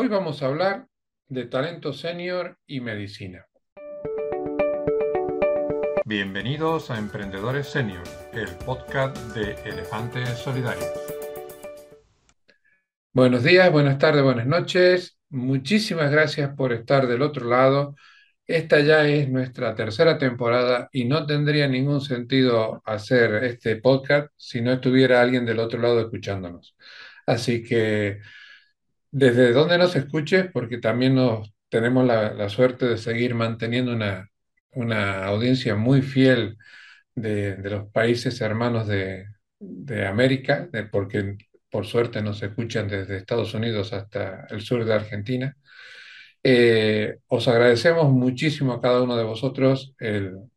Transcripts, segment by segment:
Hoy vamos a hablar de talento senior y medicina. Bienvenidos a Emprendedores Senior, el podcast de Elefantes Solidarios. Buenos días, buenas tardes, buenas noches. Muchísimas gracias por estar del otro lado. Esta ya es nuestra tercera temporada y no tendría ningún sentido hacer este podcast si no estuviera alguien del otro lado escuchándonos. Así que desde donde nos escuches, porque también nos, tenemos la, suerte de seguir manteniendo una, una audiencia muy fiel de, los países hermanos de, América, porque por suerte nos escuchan desde Estados Unidos hasta el sur de Argentina. Eh, os agradecemos muchísimo a cada uno de vosotros el,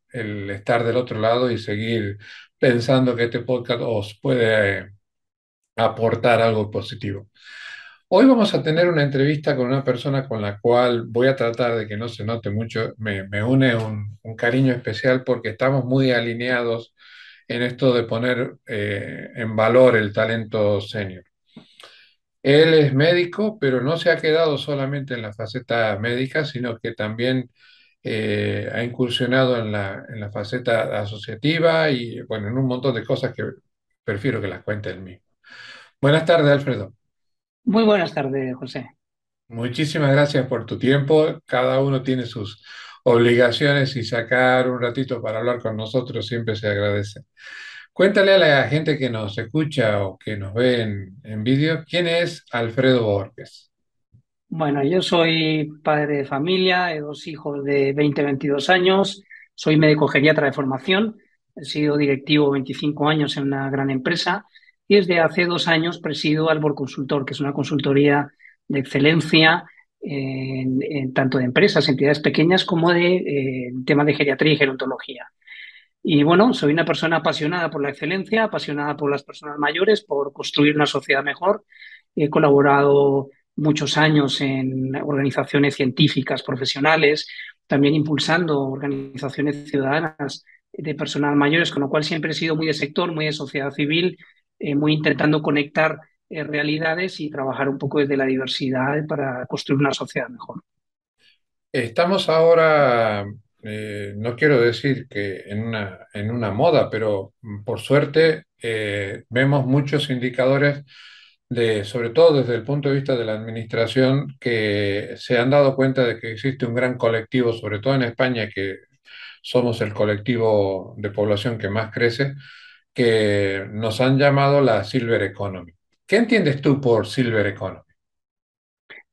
estar del otro lado y seguir pensando que este podcast os puede eh, aportar algo positivo. Hoy vamos a tener una entrevista con una persona con la cual voy a tratar de que no se note mucho, me, une un, cariño especial porque estamos muy alineados en esto de poner eh, en valor el talento senior. Él es médico, pero no se ha quedado solamente en la faceta médica, sino que también eh, ha incursionado en la, en la faceta asociativa y bueno, en un montón de cosas que prefiero que las cuente él mismo. Buenas tardes, Alfredo. Muy buenas tardes, José. Muchísimas gracias por tu tiempo. Cada uno tiene sus obligaciones y sacar un ratito para hablar con nosotros siempre se agradece. Cuéntale a la gente que nos escucha o que nos ve en, vídeo, ¿quién es Alfredo Borges? Bueno, yo soy padre de familia, de dos hijos de 20, 22 años, soy médico geriatra de formación, he sido directivo 25 años en una gran empresa y desde hace dos años presido Albor Consultor, que es una consultoría de excelencia en, tanto de empresas, entidades pequeñas, como de eh, temas de geriatría y gerontología. Y bueno, soy una persona apasionada por la excelencia, apasionada por las personas mayores, por construir una sociedad mejor. He colaborado muchos años en organizaciones científicas, profesionales, también impulsando organizaciones ciudadanas de personas mayores, con lo cual siempre he sido muy de sector, muy de sociedad civil eh, muy intentando conectar eh, realidades y trabajar un poco desde la diversidad para construir una sociedad mejor. Estamos ahora, eh, no quiero decir que en una, en una moda, pero por suerte vemos muchos indicadores de, sobre todo desde el punto de vista de la administración, que se han dado cuenta de que existe un gran colectivo, sobre todo en España, que somos el colectivo de población que más crece, que nos han llamado la Silver Economy. ¿Qué entiendes tú por Silver Economy?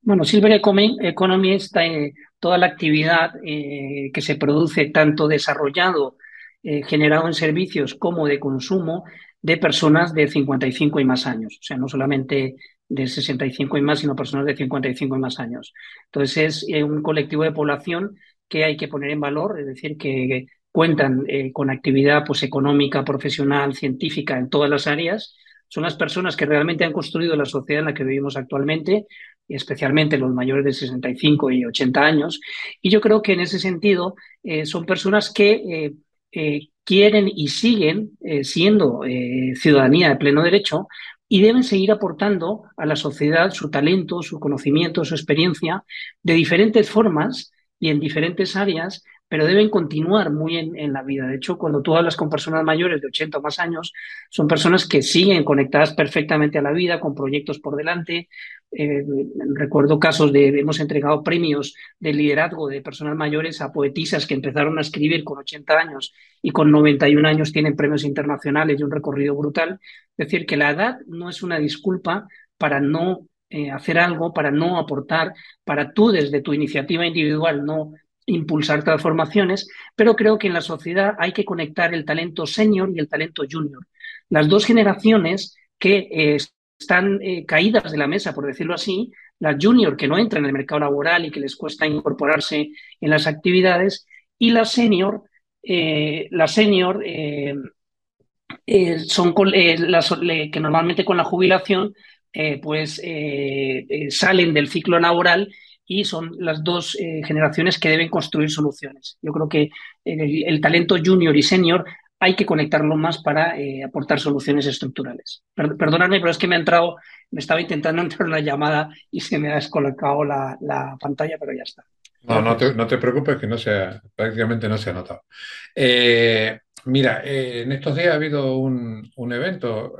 Bueno, Silver Economy es eh, toda la actividad eh, que se produce tanto desarrollado, eh, generado en servicios como de consumo de personas de 55 y más años. O sea, no solamente de 65 y más, sino personas de 55 y más años. Entonces, es un colectivo de población que hay que poner en valor, es decir, que cuentan eh, con actividad pues, económica, profesional, científica en todas las áreas, son las personas que realmente han construido la sociedad en la que vivimos actualmente, especialmente los mayores de 65 y 80 años. Y yo creo que en ese sentido eh, son personas que eh, quieren y siguen siendo ciudadanía de pleno derecho y deben seguir aportando a la sociedad su talento, su conocimiento, su experiencia de diferentes formas y en diferentes áreas pero deben continuar muy en, la vida. De hecho, cuando tú hablas con personas mayores de 80 o más años, son personas que siguen conectadas perfectamente a la vida, con proyectos por delante. Eh, recuerdo casos de, hemos entregado premios de liderazgo de personas mayores a poetisas que empezaron a escribir con 80 años y con 91 años tienen premios internacionales y un recorrido brutal. Es decir, que la edad no es una disculpa para no eh, hacer algo, para no aportar, para tú desde tu iniciativa individual no impulsar transformaciones, pero creo que en la sociedad hay que conectar el talento senior y el talento junior. Las dos generaciones que eh, están eh, caídas de la mesa, por decirlo así, la junior que no entra en el mercado laboral y que les cuesta incorporarse en las actividades, y la senior, eh, la senior son las que normalmente con la jubilación pues salen del ciclo laboral y son las dos eh, generaciones que deben construir soluciones. Yo creo que el, talento junior y senior hay que conectarlo más para eh, aportar soluciones estructurales. perdóname, pero es que me ha entrado, me estaba intentando entrar una llamada y se me ha descolocado la, la pantalla, pero ya está. No, no te, preocupes que no sea, prácticamente no se ha notado. Eh, mira, eh, en estos días ha habido un, un evento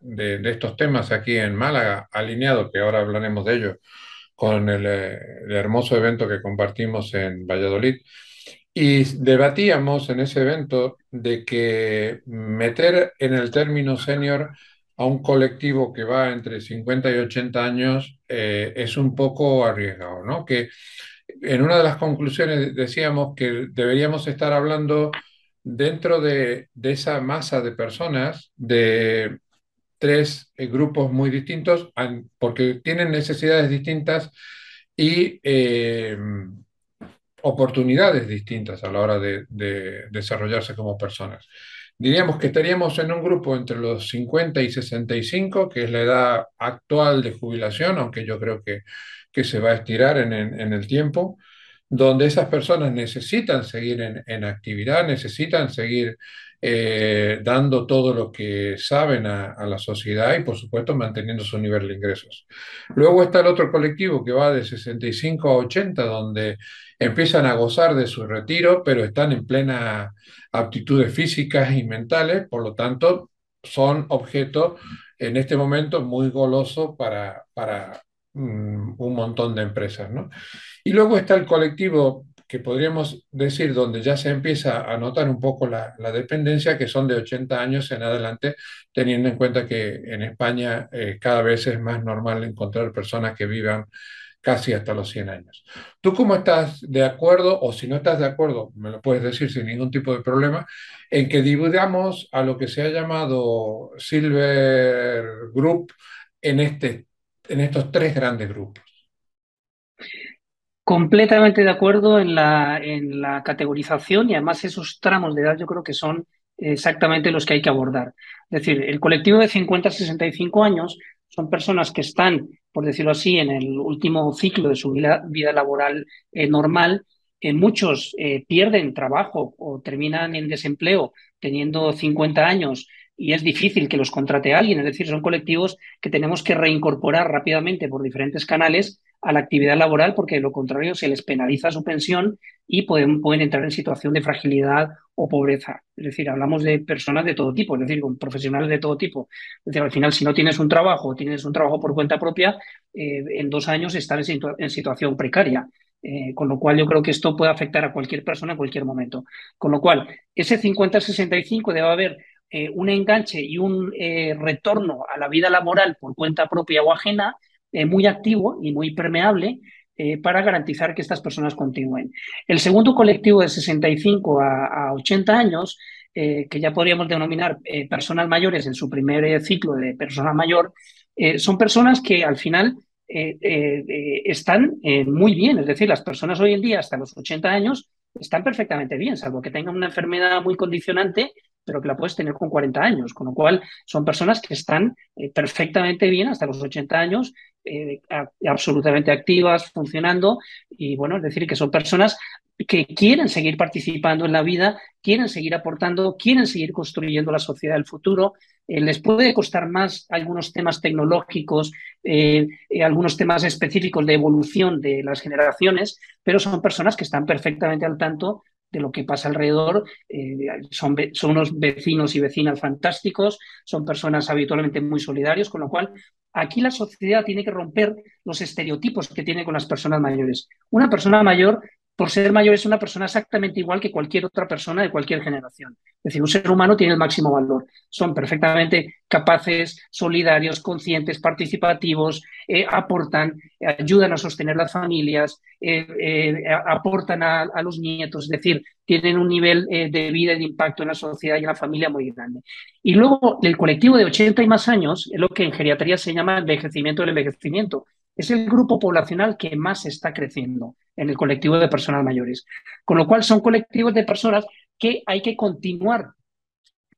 de, estos temas aquí en Málaga, alineado, que ahora hablaremos de ello, con el, el hermoso evento que compartimos en Valladolid. Y debatíamos en ese evento de que meter en el término senior a un colectivo que va entre 50 y 80 años eh, es un poco arriesgado, ¿no? Que en una de las conclusiones decíamos que deberíamos estar hablando dentro de, de esa masa de personas de tres eh, grupos muy distintos porque tienen necesidades distintas y eh, oportunidades distintas a la hora de, desarrollarse como personas. Diríamos que estaríamos en un grupo entre los 50 y 65, que es la edad actual de jubilación, aunque yo creo que, que se va a estirar en, el tiempo, donde esas personas necesitan seguir en, actividad, necesitan seguir eh, dando todo lo que saben a, a, la sociedad y, por supuesto, manteniendo su nivel de ingresos. Luego está el otro colectivo que va de 65 a 80, donde empiezan a gozar de su retiro, pero están en plena aptitudes físicas y mentales, por lo tanto, son objeto en este momento muy goloso para, para mm, un montón de empresas. ¿no? Y luego está el colectivo que podríamos decir donde ya se empieza a notar un poco la, dependencia, que son de 80 años en adelante, teniendo en cuenta que en España eh, cada vez es más normal encontrar personas que vivan casi hasta los 100 años. ¿Tú cómo estás de acuerdo, o si no estás de acuerdo, me lo puedes decir sin ningún tipo de problema, en que divulgamos a lo que se ha llamado Silver Group en, este, en estos tres grandes grupos? Completamente de acuerdo en la, en la categorización y además esos tramos de edad yo creo que son exactamente los que hay que abordar. Es decir, el colectivo de 50 a 65 años son personas que están, por decirlo así, en el último ciclo de su vida, laboral eh, normal. Muchos eh, pierden trabajo o terminan en desempleo teniendo 50 años y es difícil que los contrate alguien. Es decir, son colectivos que tenemos que reincorporar rápidamente por diferentes canales a la actividad laboral porque de lo contrario se les penaliza su pensión y pueden, pueden entrar en situación de fragilidad o pobreza. Es decir, hablamos de personas de todo tipo, es decir, con profesionales de todo tipo. Es decir, al final, si no tienes un trabajo tienes un trabajo por cuenta propia, eh, en dos años estás en, situación precaria. Eh, con lo cual yo creo que esto puede afectar a cualquier persona en cualquier momento. Con lo cual, ese 50-65 debe haber eh, un enganche y un retorno a la vida laboral por cuenta propia o ajena eh, muy activo y muy permeable eh, para garantizar que estas personas continúen. El segundo colectivo de 65 a, 80 años, eh, que ya podríamos denominar personas mayores en su primer ciclo de persona mayor, son personas que al final están muy bien. Es decir, las personas hoy en día hasta los 80 años están perfectamente bien, salvo que tengan una enfermedad muy condicionante pero que la puedes tener con 40 años, con lo cual son personas que están eh, perfectamente bien hasta los 80 años, eh, absolutamente activas, funcionando, y bueno, es decir, que son personas que quieren seguir participando en la vida, quieren seguir aportando, quieren seguir construyendo la sociedad del futuro. Eh, les puede costar más algunos temas tecnológicos, algunos temas específicos de evolución de las generaciones, pero son personas que están perfectamente al tanto de lo que pasa alrededor. Eh, son, son unos vecinos y vecinas fantásticos, son personas habitualmente muy solidarios, con lo cual aquí la sociedad tiene que romper los estereotipos que tiene con las personas mayores. Una persona mayor por ser mayor es una persona exactamente igual que cualquier otra persona de cualquier generación. Es decir, un ser humano tiene el máximo valor. Son perfectamente capaces, solidarios, conscientes, participativos, eh, aportan, ayudan a sostener las familias, eh, eh, aportan a, los nietos, es decir, tienen un nivel de vida y de impacto en la sociedad y en la familia muy grande. Y luego el colectivo de 80 y más años es lo que en geriatría se llama envejecimiento del envejecimiento es el grupo poblacional que más está creciendo en el colectivo de personas mayores. Con lo cual son colectivos de personas que hay que continuar,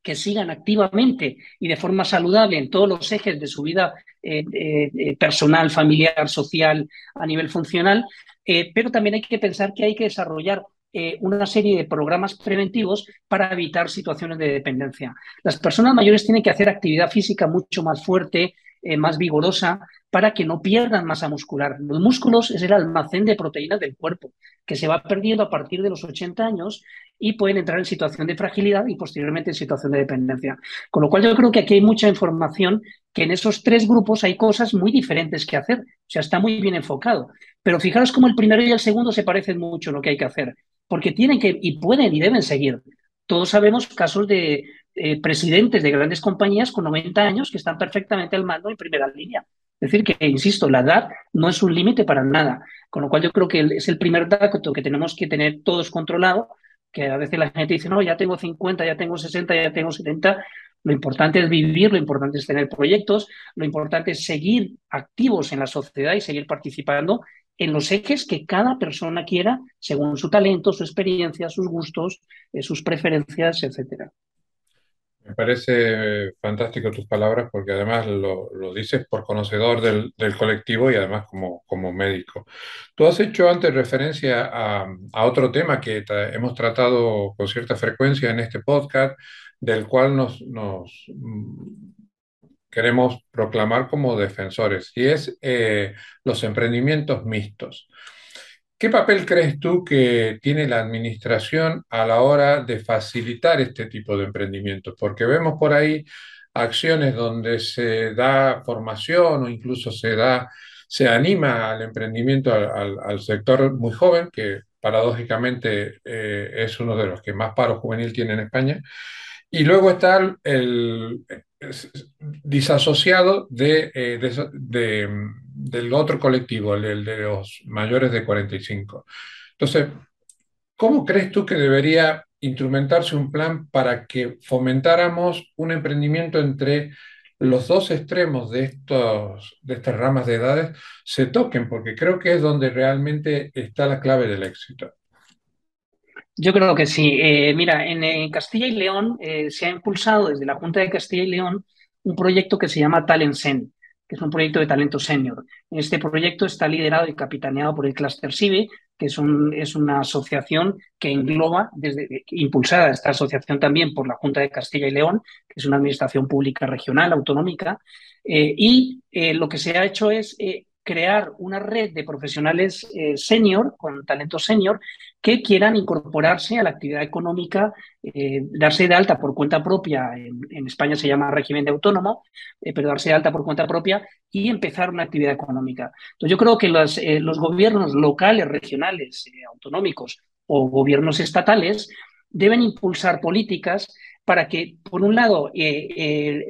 que sigan activamente y de forma saludable en todos los ejes de su vida eh, eh, personal, familiar, social, a nivel funcional, eh, pero también hay que pensar que hay que desarrollar eh, una serie de programas preventivos para evitar situaciones de dependencia. Las personas mayores tienen que hacer actividad física mucho más fuerte, eh, más vigorosa, para que no pierdan masa muscular. Los músculos es el almacén de proteínas del cuerpo, que se va perdiendo a partir de los 80 años y pueden entrar en situación de fragilidad y posteriormente en situación de dependencia. Con lo cual yo creo que aquí hay mucha información que en esos tres grupos hay cosas muy diferentes que hacer. O sea, está muy bien enfocado. Pero fijaros cómo el primero y el segundo se parecen mucho lo que hay que hacer, porque tienen que y pueden y deben seguir. Todos sabemos casos de eh, presidentes de grandes compañías con 90 años que están perfectamente al mando en primera línea. Es decir, que, insisto, la edad no es un límite para nada, con lo cual yo creo que es el primer dato que tenemos que tener todos controlado, que a veces la gente dice, no, ya tengo 50, ya tengo 60, ya tengo 70. Lo importante es vivir, lo importante es tener proyectos, lo importante es seguir activos en la sociedad y seguir participando en los ejes que cada persona quiera, según su talento, su experiencia, sus gustos, eh, sus preferencias, etcétera. Me parece fantástico tus palabras porque además lo, dices por conocedor del, colectivo y además como, como, médico. Tú has hecho antes referencia a, otro tema que hemos tratado con cierta frecuencia en este podcast, del cual nos, nos mm, queremos proclamar como defensores, y es eh, los emprendimientos mixtos. ¿Qué papel crees tú que tiene la administración a la hora de facilitar este tipo de emprendimientos? Porque vemos por ahí acciones donde se da formación o incluso se da, se anima al emprendimiento al, sector muy joven, que paradójicamente eh, es uno de los que más paro juvenil tiene en España. Y luego está el, disasociado eh, de, del otro colectivo, el, de los mayores de 45. Entonces, ¿cómo crees tú que debería instrumentarse un plan para que fomentáramos un emprendimiento entre los dos extremos de, de estas ramas de edades se toquen? Porque creo que es donde realmente está la clave del éxito. Yo creo que sí. Eh, mira, en, Castilla y León eh, se ha impulsado desde la Junta de Castilla y León un proyecto que se llama Talent que es un proyecto de talento senior. Este proyecto está liderado y capitaneado por el Cluster CIVE, que es, un, es una asociación que engloba, desde, impulsada esta asociación también por la Junta de Castilla y León, que es una administración pública regional, autonómica, eh, y lo que se ha hecho es crear una red de profesionales eh, senior, con talento senior, que quieran incorporarse a la actividad económica, eh, darse de alta por cuenta propia, en, España se llama régimen de autónomo, eh, pero darse de alta por cuenta propia y empezar una actividad económica. Entonces yo creo que los, los gobiernos locales, regionales, autonómicos o gobiernos estatales deben impulsar políticas para que, por un lado,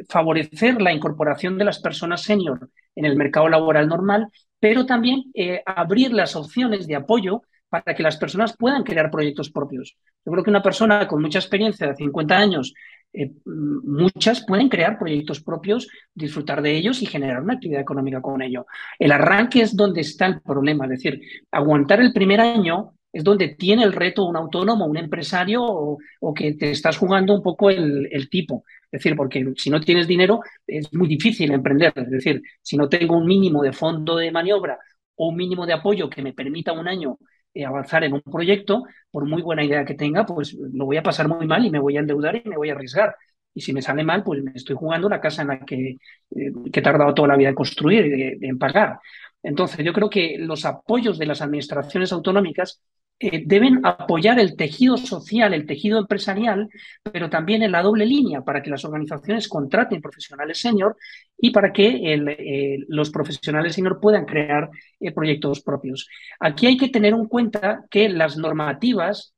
favorecer la incorporación de las personas senior en el mercado laboral normal, pero también eh, abrir las opciones de apoyo para que las personas puedan crear proyectos propios. Yo creo que una persona con mucha experiencia de 50 años, eh, muchas pueden crear proyectos propios, disfrutar de ellos y generar una actividad económica con ello. El arranque es donde está el problema, es decir, aguantar el primer año es donde tiene el reto un autónomo, un empresario o, que te estás jugando un poco el, tipo. Es decir, porque si no tienes dinero es muy difícil emprender. Es decir, si no tengo un mínimo de fondo de maniobra o un mínimo de apoyo que me permita un año eh, avanzar en un proyecto, por muy buena idea que tenga, pues lo voy a pasar muy mal y me voy a endeudar y me voy a arriesgar. Y si me sale mal, pues me estoy jugando la casa en la que, eh, que he tardado toda la vida en construir y en pagar. Entonces, yo creo que los apoyos de las administraciones autonómicas eh, deben apoyar el tejido social, el tejido empresarial, pero también en la doble línea para que las organizaciones contraten profesionales senior y para que eh, los profesionales senior puedan crear eh, proyectos propios. Aquí hay que tener en cuenta que las normativas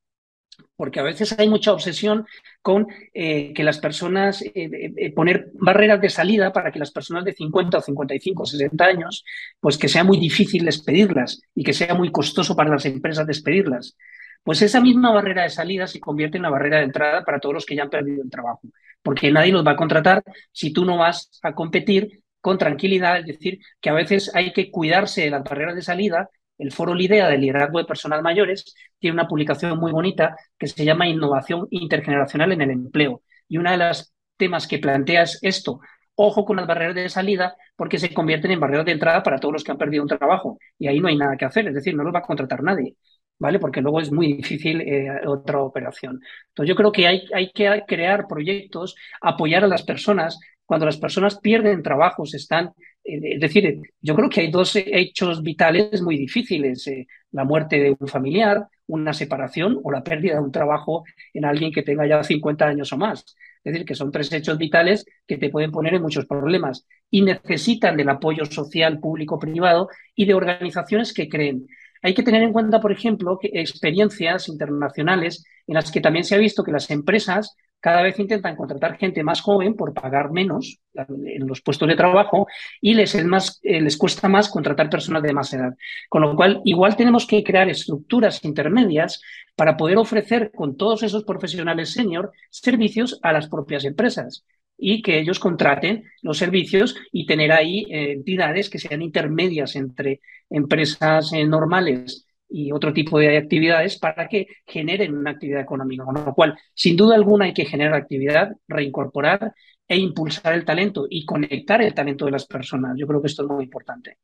porque a veces hay mucha obsesión con eh, que las personas, eh, eh, poner barreras de salida para que las personas de 50 o 55 o 60 años, pues que sea muy difícil despedirlas y que sea muy costoso para las empresas despedirlas. Pues esa misma barrera de salida se convierte en una barrera de entrada para todos los que ya han perdido el trabajo, porque nadie los va a contratar si tú no vas a competir con tranquilidad, es decir, que a veces hay que cuidarse de las barreras de salida el foro LIDEA de liderazgo de personas mayores tiene una publicación muy bonita que se llama Innovación intergeneracional en el empleo. Y uno de los temas que plantea es esto, ojo con las barreras de salida porque se convierten en barreras de entrada para todos los que han perdido un trabajo y ahí no hay nada que hacer, es decir, no los va a contratar nadie. ¿vale? Porque luego es muy difícil eh, otra operación. Entonces yo creo que hay, hay que crear proyectos, apoyar a las personas. Cuando las personas pierden trabajos, están, es decir, yo creo que hay dos hechos vitales muy difíciles, eh, la muerte de un familiar, una separación o la pérdida de un trabajo en alguien que tenga ya 50 años o más. Es decir, que son tres hechos vitales que te pueden poner en muchos problemas y necesitan del apoyo social, público, privado y de organizaciones que creen. Hay que tener en cuenta, por ejemplo, que experiencias internacionales en las que también se ha visto que las empresas cada vez intentan contratar gente más joven por pagar menos en los puestos de trabajo y les, más, eh, les cuesta más contratar personas de más edad. Con lo cual, igual tenemos que crear estructuras intermedias para poder ofrecer con todos esos profesionales senior servicios a las propias empresas y que ellos contraten los servicios y tener ahí eh, entidades que sean intermedias entre empresas eh, normales y otro tipo de actividades para que generen una actividad económica. Con lo cual, sin duda alguna, hay que generar actividad, reincorporar e impulsar el talento y conectar el talento de las personas. Yo creo que esto es muy importante.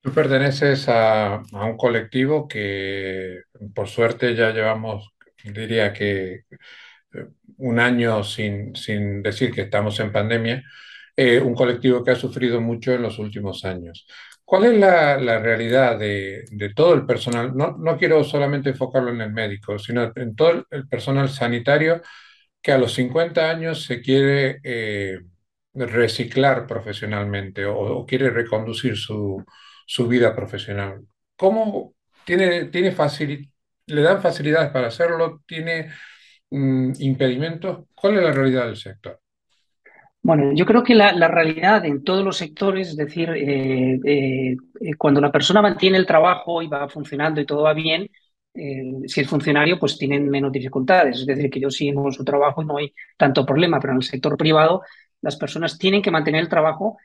Tú perteneces a, a un colectivo que, por suerte, ya llevamos, diría que un año sin, sin decir que estamos en pandemia, eh, un colectivo que ha sufrido mucho en los últimos años. ¿Cuál es la, realidad de, todo el personal? No, no, quiero solamente enfocarlo en el médico, sino en todo el personal sanitario que a los 50 años se quiere eh, reciclar profesionalmente o, o, quiere reconducir su, su vida profesional. ¿Cómo tiene, tiene facil, le dan facilidades para hacerlo? ¿Tiene Mm, impedimentos, ¿cuál es la realidad del sector? Bueno, yo creo que la, realidad en todos los sectores, es decir, eh, eh, cuando la persona mantiene el trabajo y va funcionando y todo va bien, eh, si es funcionario, pues tienen menos dificultades. Es decir, que yo sigo su trabajo y no hay tanto problema, pero en el sector privado las personas tienen que mantener el trabajo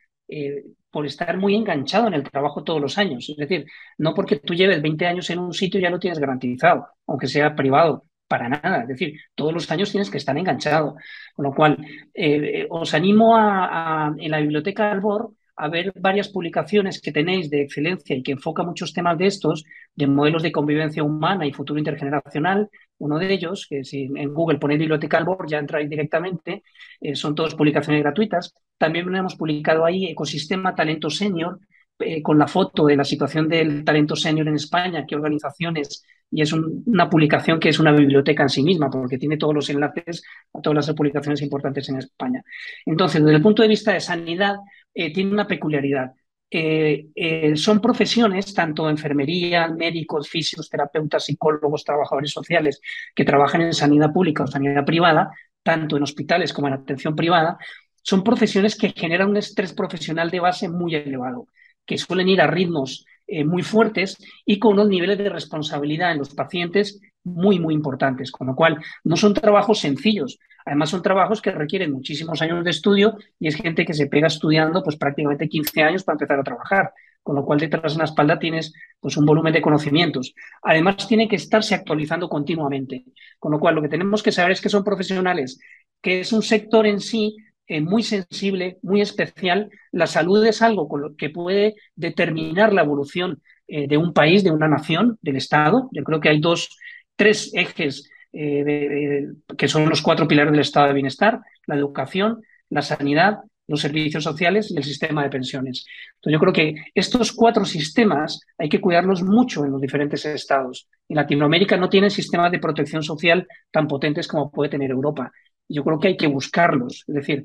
por estar muy enganchado en el trabajo todos los años. Es decir, no porque tú lleves 20 años en un sitio ya lo tienes garantizado, aunque sea privado para nada. Es decir, todos los años tienes que estar enganchado. Con lo cual, eh, os animo a, en la biblioteca Albor a ver varias publicaciones que tenéis de excelencia y que enfoca muchos temas de estos, de modelos de convivencia humana y futuro intergeneracional. Uno de ellos, que si en Google ponéis Biblioteca Albor ya entráis directamente, eh, son todas publicaciones gratuitas. También hemos publicado ahí Ecosistema Talento Senior, eh, con la foto de la situación del talento senior en España, qué organizaciones y es una publicación que es una biblioteca en sí misma, porque tiene todos los enlaces a todas las publicaciones importantes en España. Entonces, desde el punto de vista de sanidad, eh, tiene una peculiaridad. Eh, eh, son profesiones, tanto enfermería, médicos, fisioterapeutas, psicólogos, trabajadores sociales, que trabajan en sanidad pública o sanidad privada, tanto en hospitales como en atención privada, son profesiones que generan un estrés profesional de base muy elevado, que suelen ir a ritmos eh, muy fuertes y con unos niveles de responsabilidad en los pacientes muy, muy importantes, con lo cual no son trabajos sencillos. Además, son trabajos que requieren muchísimos años de estudio y es gente que se pega estudiando pues prácticamente 15 años para empezar a trabajar, con lo cual detrás en la espalda tienes pues un volumen de conocimientos. Además, tiene que estarse actualizando continuamente, con lo cual lo que tenemos que saber es que son profesionales, que es un sector en sí eh, muy sensible, muy especial. La salud es algo con lo que puede determinar la evolución eh, de un país, de una nación, del Estado. Yo creo que hay dos, tres ejes eh, que son los cuatro pilares del Estado de Bienestar, la educación, la sanidad, los servicios sociales y el sistema de pensiones. Yo creo que estos cuatro sistemas hay que cuidarlos mucho en los diferentes estados. En Latinoamérica no tienen sistemas de protección social tan potentes como puede tener Europa. Yo creo que hay que buscarlos. Es decir,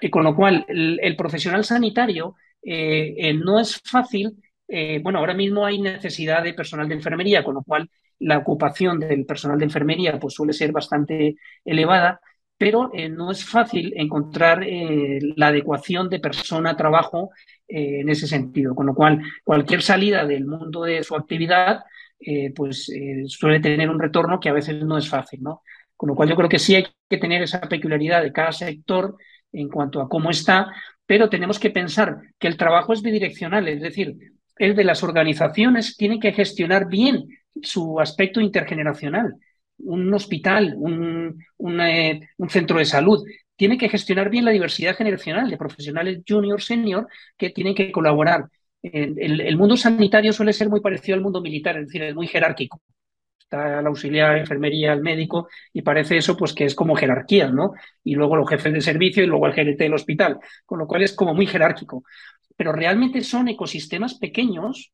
eh, con lo cual, el, profesional sanitario eh, eh, no es fácil. bueno, ahora mismo hay necesidad de personal de enfermería, con lo cual la ocupación del personal de enfermería pues, suele ser bastante elevada, pero no es fácil encontrar la adecuación de persona-trabajo en ese sentido. Con lo cual, cualquier salida del mundo de su actividad pues suele tener un retorno que a veces no es fácil, ¿no? Con lo cual yo creo que sí hay que tener esa peculiaridad de cada sector en cuanto a cómo está, pero tenemos que pensar que el trabajo es bidireccional, es decir, el de las organizaciones tiene que gestionar bien su aspecto intergeneracional. Un hospital, un, eh, un centro de salud, tiene que gestionar bien la diversidad generacional de profesionales junior, senior, que tienen que colaborar el, mundo sanitario suele ser muy parecido al mundo militar, es decir, es muy jerárquico. Está el auxiliar, enfermería, el médico, y parece eso pues que es como jerarquía, ¿no? Y luego los jefes de servicio y luego el gerente del hospital, con lo cual es como muy jerárquico. Pero realmente son ecosistemas pequeños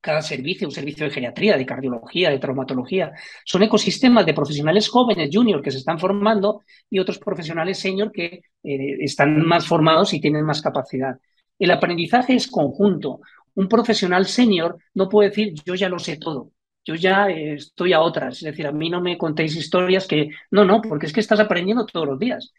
cada servicio, un servicio de geriatría, de cardiología, de traumatología. Son ecosistemas de profesionales jóvenes, junior, que se están formando y otros profesionales senior que eh, están más formados y tienen más capacidad. El aprendizaje es conjunto. Un profesional senior no puede decir yo ya lo sé todo, yo ya eh, estoy a otras. Es decir, a mí no me contéis historias que no, no, porque es que estás aprendiendo todos los días.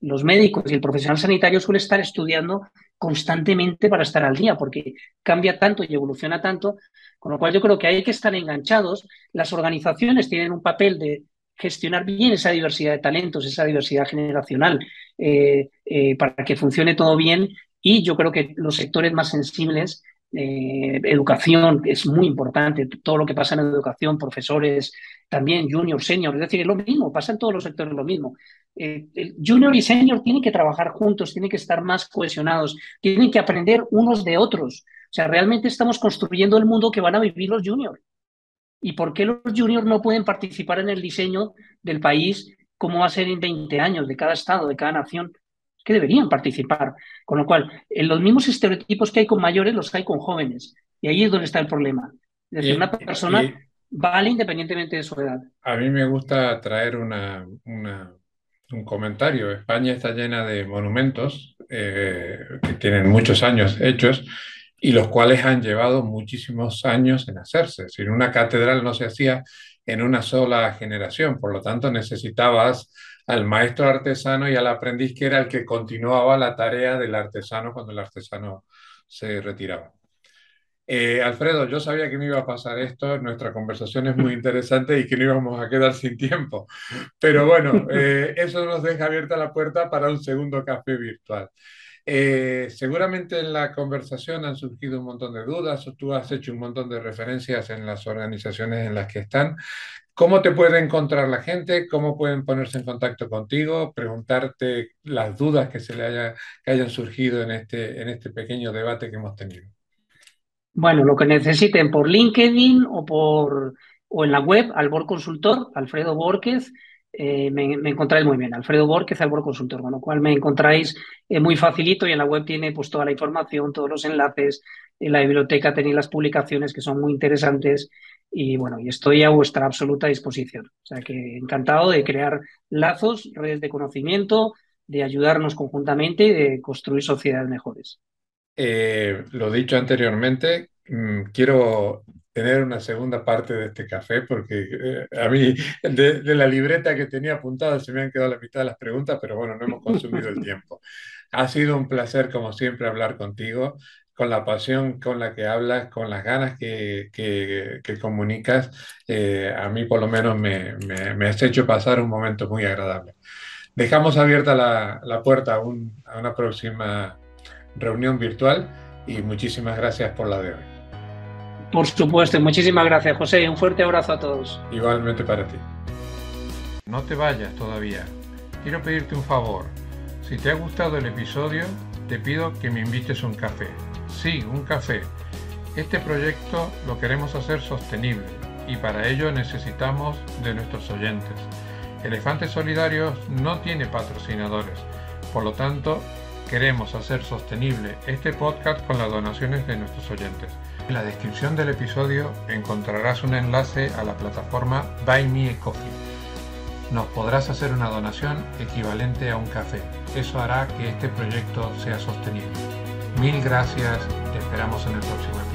los médicos y el profesional sanitario suele estar estudiando constantemente para estar al día, porque cambia tanto y evoluciona tanto, con lo cual yo creo que hay que estar enganchados. Las organizaciones tienen un papel de gestionar bien esa diversidad de talentos, esa diversidad generacional, eh, eh, para que funcione todo bien y yo creo que los sectores más sensibles, eh, educación es muy importante, todo lo que pasa en educación, profesores, también junior, senior, es decir, es lo mismo, pasa en todos los sectores lo mismo. Eh, el junior y senior tienen que trabajar juntos, tienen que estar más cohesionados, tienen que aprender unos de otros. O sea, realmente estamos construyendo el mundo que van a vivir los juniors. ¿Y por qué los juniors no pueden participar en el diseño del país como va a ser en 20 años, de cada estado, de cada nación? Que deberían participar. Con lo cual, en los mismos estereotipos que hay con mayores, los hay con jóvenes. Y ahí es donde está el problema. Es decir, una persona vale independientemente de su edad. A mí me gusta traer una, un comentario. España está llena de monumentos eh, que tienen muchos años hechos y los cuales han llevado muchísimos años en hacerse. Si una catedral no se hacía en una sola generación, por lo tanto necesitabas al maestro artesano y al aprendiz que era el que continuaba la tarea del artesano cuando el artesano se retiraba. Eh, Alfredo, yo sabía que me iba a pasar esto, nuestra conversación es muy interesante y que no íbamos a quedar sin tiempo, pero bueno, eh, eso nos deja abierta la puerta para un segundo café virtual. Eh, seguramente en la conversación han surgido un montón de dudas, tú has hecho un montón de referencias en las organizaciones en las que están. ¿Cómo te puede encontrar la gente? ¿Cómo pueden ponerse en contacto contigo? Preguntarte las dudas que se le hayan surgido en este, en este pequeño debate que hemos tenido. Bueno, lo que necesiten por LinkedIn o por o en la web, Albor Consultor, Alfredo Borquez, eh, me, encontráis muy bien. Alfredo Borquez, Albor Consultor, con lo cual me encontráis eh, muy facilito y en la web tiene pues toda la información, todos los enlaces, en la biblioteca tenéis las publicaciones que son muy interesantes y bueno, y estoy a vuestra absoluta disposición. O sea que encantado de crear lazos, redes de conocimiento, de ayudarnos conjuntamente y de construir sociedades mejores. Eh, lo dicho anteriormente, mm, quiero tener una segunda parte de este café porque eh, a mí de, la libreta que tenía apuntada se me han quedado la mitad de las preguntas, pero bueno, no hemos consumido el tiempo. Ha sido un placer, como siempre, hablar contigo con la pasión con la que hablas, con las ganas que, que, comunicas, eh, a mí por lo menos me, me, has hecho pasar un momento muy agradable. Dejamos abierta la, la puerta a, a una próxima reunión virtual y muchísimas gracias por la de hoy. Por supuesto, muchísimas gracias José, un fuerte abrazo a todos. Igualmente para ti. No te vayas todavía. Quiero pedirte un favor. Si te ha gustado el episodio, te pido que me invites un café. Sí, un café. Este proyecto lo queremos hacer sostenible y para ello necesitamos de nuestros oyentes. Elefantes Solidarios no tiene patrocinadores, por lo tanto queremos hacer sostenible este podcast con las donaciones de nuestros oyentes. En la descripción del episodio encontrarás un enlace a la plataforma Buy Me a Coffee. Nos podrás hacer una donación equivalente a un café. Eso hará que este proyecto sea sostenible. Mil gracias, te esperamos en el próximo episodio.